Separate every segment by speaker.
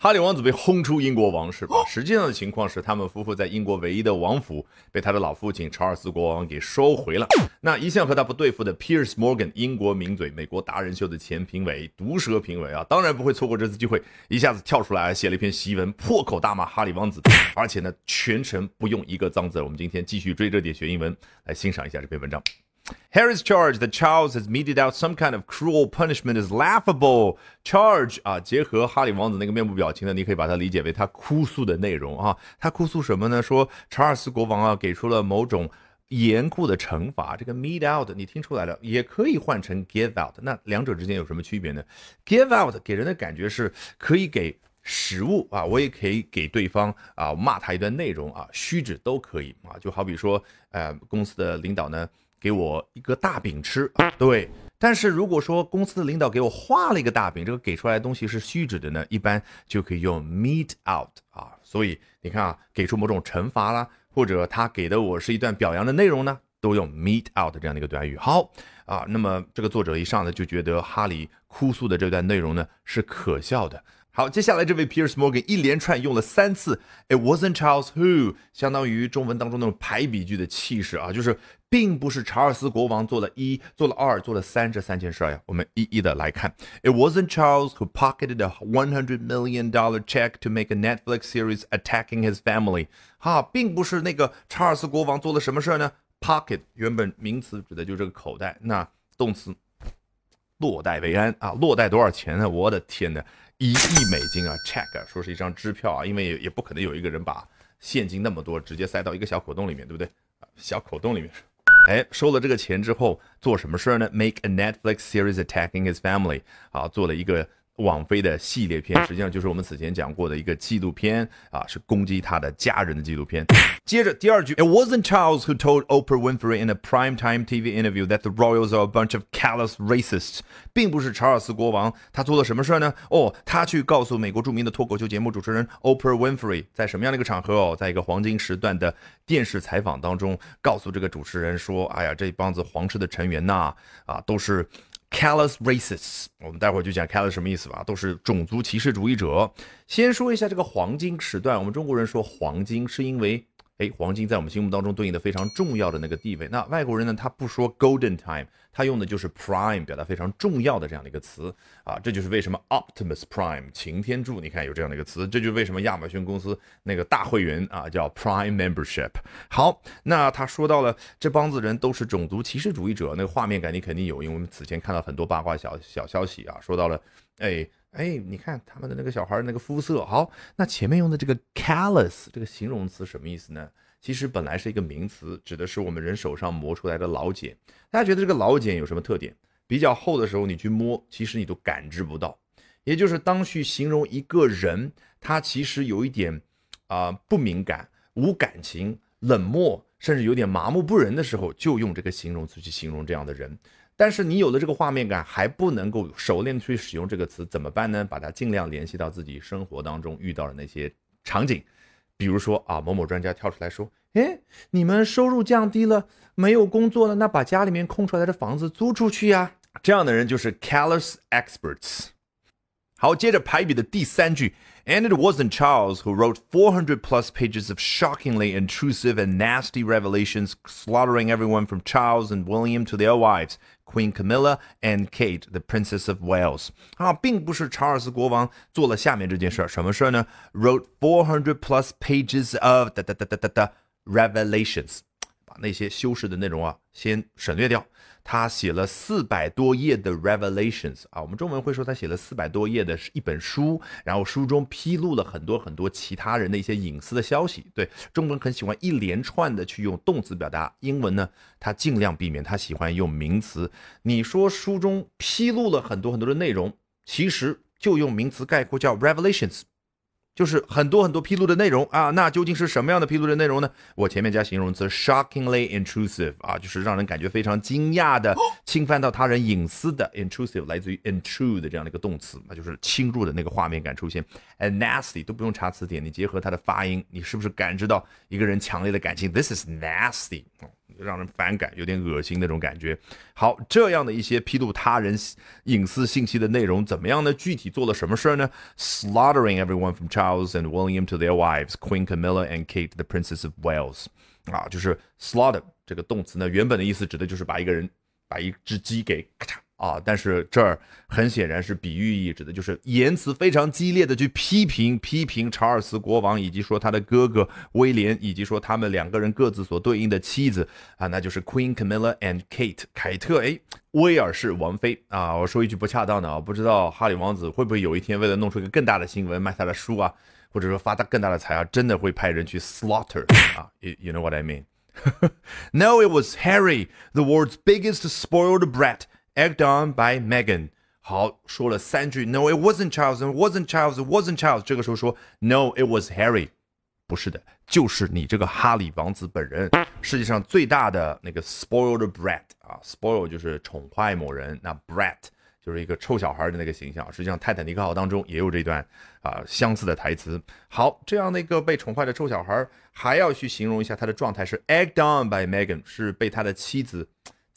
Speaker 1: 哈里王子被轰出英国王室吧？实际上的情况是，他们夫妇在英国唯一的王府被他的老父亲查尔斯国王给收回了。那一向和他不对付的 Piers Morgan，英国名嘴、美国达人秀的前评委、毒舌评委啊，当然不会错过这次机会，一下子跳出来写了一篇檄文，破口大骂哈里王子，而且呢，全程不用一个脏字。我们今天继续追热点学英文，来欣赏一下这篇文章。Harry's charge that Charles has meted out some kind of cruel punishment is laughable. Charge 啊，结合哈里王子那个面部表情呢，你可以把它理解为他哭诉的内容啊。他哭诉什么呢？说查尔斯国王啊，给出了某种严酷的惩罚。这个 meet out 你听出来了，也可以换成 give out。那两者之间有什么区别呢？give out 给人的感觉是可以给食物啊，我也可以给对方啊骂他一段内容啊，虚指都可以啊。就好比说，呃，公司的领导呢。给我一个大饼吃，对。但是如果说公司的领导给我画了一个大饼，这个给出来的东西是虚指的呢，一般就可以用 meet out 啊。所以你看啊，给出某种惩罚啦，或者他给的我是一段表扬的内容呢，都用 meet out 这样的一个短语。好啊，那么这个作者一上来就觉得哈里哭诉的这段内容呢是可笑的。好，接下来这位 Piers Morgan 一连串用了三次 "It wasn't Charles who"，相当于中文当中那种排比句的气势啊，就是并不是查尔斯国王做了一、做了二、做了三这三件事呀。我们一一的来看，It wasn't Charles who pocketed a one hundred million dollar check to make a Netflix series attacking his family。哈，并不是那个查尔斯国王做了什么事儿呢？Pocket 原本名词指的就是这个口袋，那动词落袋为安啊，落袋多少钱呢？我的天哪！一亿美金啊，check 说是一张支票啊，因为也也不可能有一个人把现金那么多直接塞到一个小口洞里面，对不对？小口洞里面，哎，收了这个钱之后做什么事儿呢？Make a Netflix series attacking his family，啊，做了一个。网飞的系列片实际上就是我们此前讲过的一个纪录片啊，是攻击他的家人的纪录片。接着第二句，It wasn't Charles who told Oprah Winfrey in a primetime TV interview that the royals are a bunch of callous racists，并不是查尔斯国王他做了什么事儿呢？哦，他去告诉美国著名的脱口秀节目主持人 Oprah Winfrey，在什么样的一个场合哦，在一个黄金时段的电视采访当中，告诉这个主持人说，哎呀，这帮子皇室的成员呐，啊，都是。Callous racists，我们待会儿就讲 callous 什么意思吧，都是种族歧视主义者。先说一下这个黄金时段，我们中国人说黄金是因为。哎，黄金在我们心目当中对应的非常重要的那个地位。那外国人呢？他不说 golden time，他用的就是 prime，表达非常重要的这样的一个词啊。这就是为什么 Optimus Prime 擎天柱，你看有这样的一个词。这就是为什么亚马逊公司那个大会员啊叫 Prime Membership。好，那他说到了这帮子人都是种族歧视主义者，那个画面感你肯定有，因为我们此前看到很多八卦小小消息啊，说到了，哎。哎，你看他们的那个小孩那个肤色好，那前面用的这个 callous 这个形容词什么意思呢？其实本来是一个名词，指的是我们人手上磨出来的老茧。大家觉得这个老茧有什么特点？比较厚的时候你去摸，其实你都感知不到。也就是当去形容一个人，他其实有一点啊不敏感、无感情、冷漠，甚至有点麻木不仁的时候，就用这个形容词去形容这样的人。但是你有了这个画面感，还不能够熟练去使用这个词，怎么办呢？把它尽量联系到自己生活当中遇到的那些场景，比如说啊，某某专家跳出来说：“哎，你们收入降低了，没有工作了，那把家里面空出来的房子租出去呀。”这样的人就是 callous experts。好，接着排比的第三句。And it wasn't Charles who wrote 400 plus pages of shockingly intrusive and nasty revelations, slaughtering everyone from Charles and William to their wives, Queen Camilla and Kate, the Princess of Wales. 啊，并不是查尔斯国王做了下面这件事儿，什么事儿呢？Wrote 400 plus pages of 哒哒哒哒哒哒 revelations，把 那些修饰的内容啊先省略掉。他写了四百多页的 Revelations 啊，我们中文会说他写了四百多页的一本书，然后书中披露了很多很多其他人的一些隐私的消息。对中文很喜欢一连串的去用动词表达，英文呢，他尽量避免，他喜欢用名词。你说书中披露了很多很多的内容，其实就用名词概括叫 Revelations。就是很多很多披露的内容啊，那究竟是什么样的披露的内容呢？我前面加形容词 shockingly intrusive 啊，就是让人感觉非常惊讶的，侵犯到他人隐私的 intrusive 来自于 intrude 这样的一个动词，那就是侵入的那个画面感出现。And nasty 都不用查词典，你结合它的发音，你是不是感知到一个人强烈的感情？This is nasty，让人反感，有点恶心那种感觉。好，这样的一些披露他人隐私信息的内容怎么样呢？具体做了什么事儿呢？Slaughtering everyone from Charles and William to their wives, Queen Camilla and Kate, the Princess of Wales。啊，就是 slaughter 这个动词呢，原本的意思指的就是把一个人，把一只鸡给咔嚓。啊，但是这儿很显然是比喻意，指的就是言辞非常激烈的去批评批评查尔斯国王，以及说他的哥哥威廉，以及说他们两个人各自所对应的妻子啊，那就是 Queen Camilla and Kate 凯特，哎，威尔士王妃啊。我说一句不恰当的啊，不知道哈里王子会不会有一天为了弄出一个更大的新闻，卖他的书啊，或者说发大更大的财啊，真的会派人去 slaughter 啊？You know what I mean? No, it was Harry, the world's biggest spoiled brat. Egged on by Megan。好，说了三句。No, it wasn't Charles. It wasn't Charles. It wasn't Charles. 这个时候说 No, it was Harry。不是的，就是你这个哈里王子本人。世界上最大的那个 spoiled brat 啊，spoil 就是宠坏某人，那 brat 就是一个臭小孩的那个形象。实际上，《泰坦尼克号》当中也有这段啊相似的台词。好，这样的一个被宠坏的臭小孩，还要去形容一下他的状态是 egged on by Megan，是被他的妻子。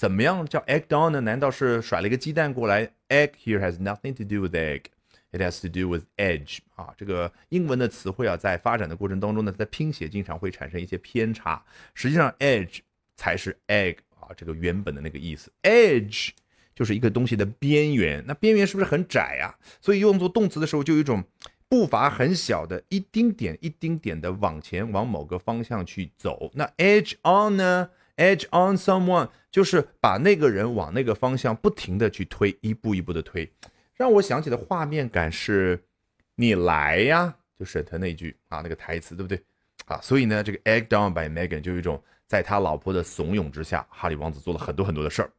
Speaker 1: 怎么样叫 egg on 呢？难道是甩了一个鸡蛋过来？Egg here has nothing to do with egg, it has to do with edge 啊。这个英文的词汇啊，在发展的过程当中呢，在拼写经常会产生一些偏差。实际上，edge 才是 egg 啊，这个原本的那个意思。Edge 就是一个东西的边缘，那边缘是不是很窄啊？所以用作动词的时候，就有一种步伐很小的一丁点一丁点的往前往某个方向去走。那 edge on 呢？Edge on someone 就是把那个人往那个方向不停的去推，一步一步的推，让我想起的画面感是，你来呀，就沈腾那句啊那个台词，对不对？啊，所以呢，这个 egg down by Megan 就有一种在他老婆的怂恿之下，哈利王子做了很多很多的事儿。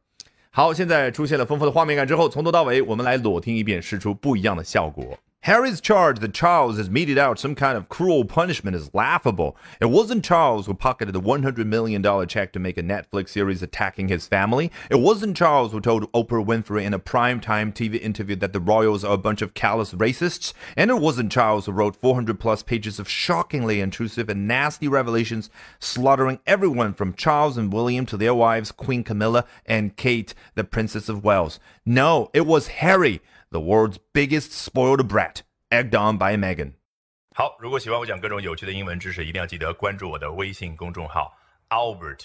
Speaker 1: 好，现在出现了丰富的画面感之后，从头到尾我们来裸听一遍，试出不一样的效果。Harry's charge that Charles has meted out some kind of cruel punishment is laughable. It wasn't Charles who pocketed the $100 million check to make a Netflix series attacking his family. It wasn't Charles who told Oprah Winfrey in a primetime TV interview that the royals are a bunch of callous racists. And it wasn't Charles who wrote 400 plus pages of shockingly intrusive and nasty revelations, slaughtering everyone from Charles and William to their wives, Queen Camilla and Kate, the Princess of Wales. No, it was Harry The world's biggest spoiled brat, egged on by Megan。
Speaker 2: 好，如果喜欢我讲各种有趣的英文知识，一定要记得关注我的微信公众号 Albert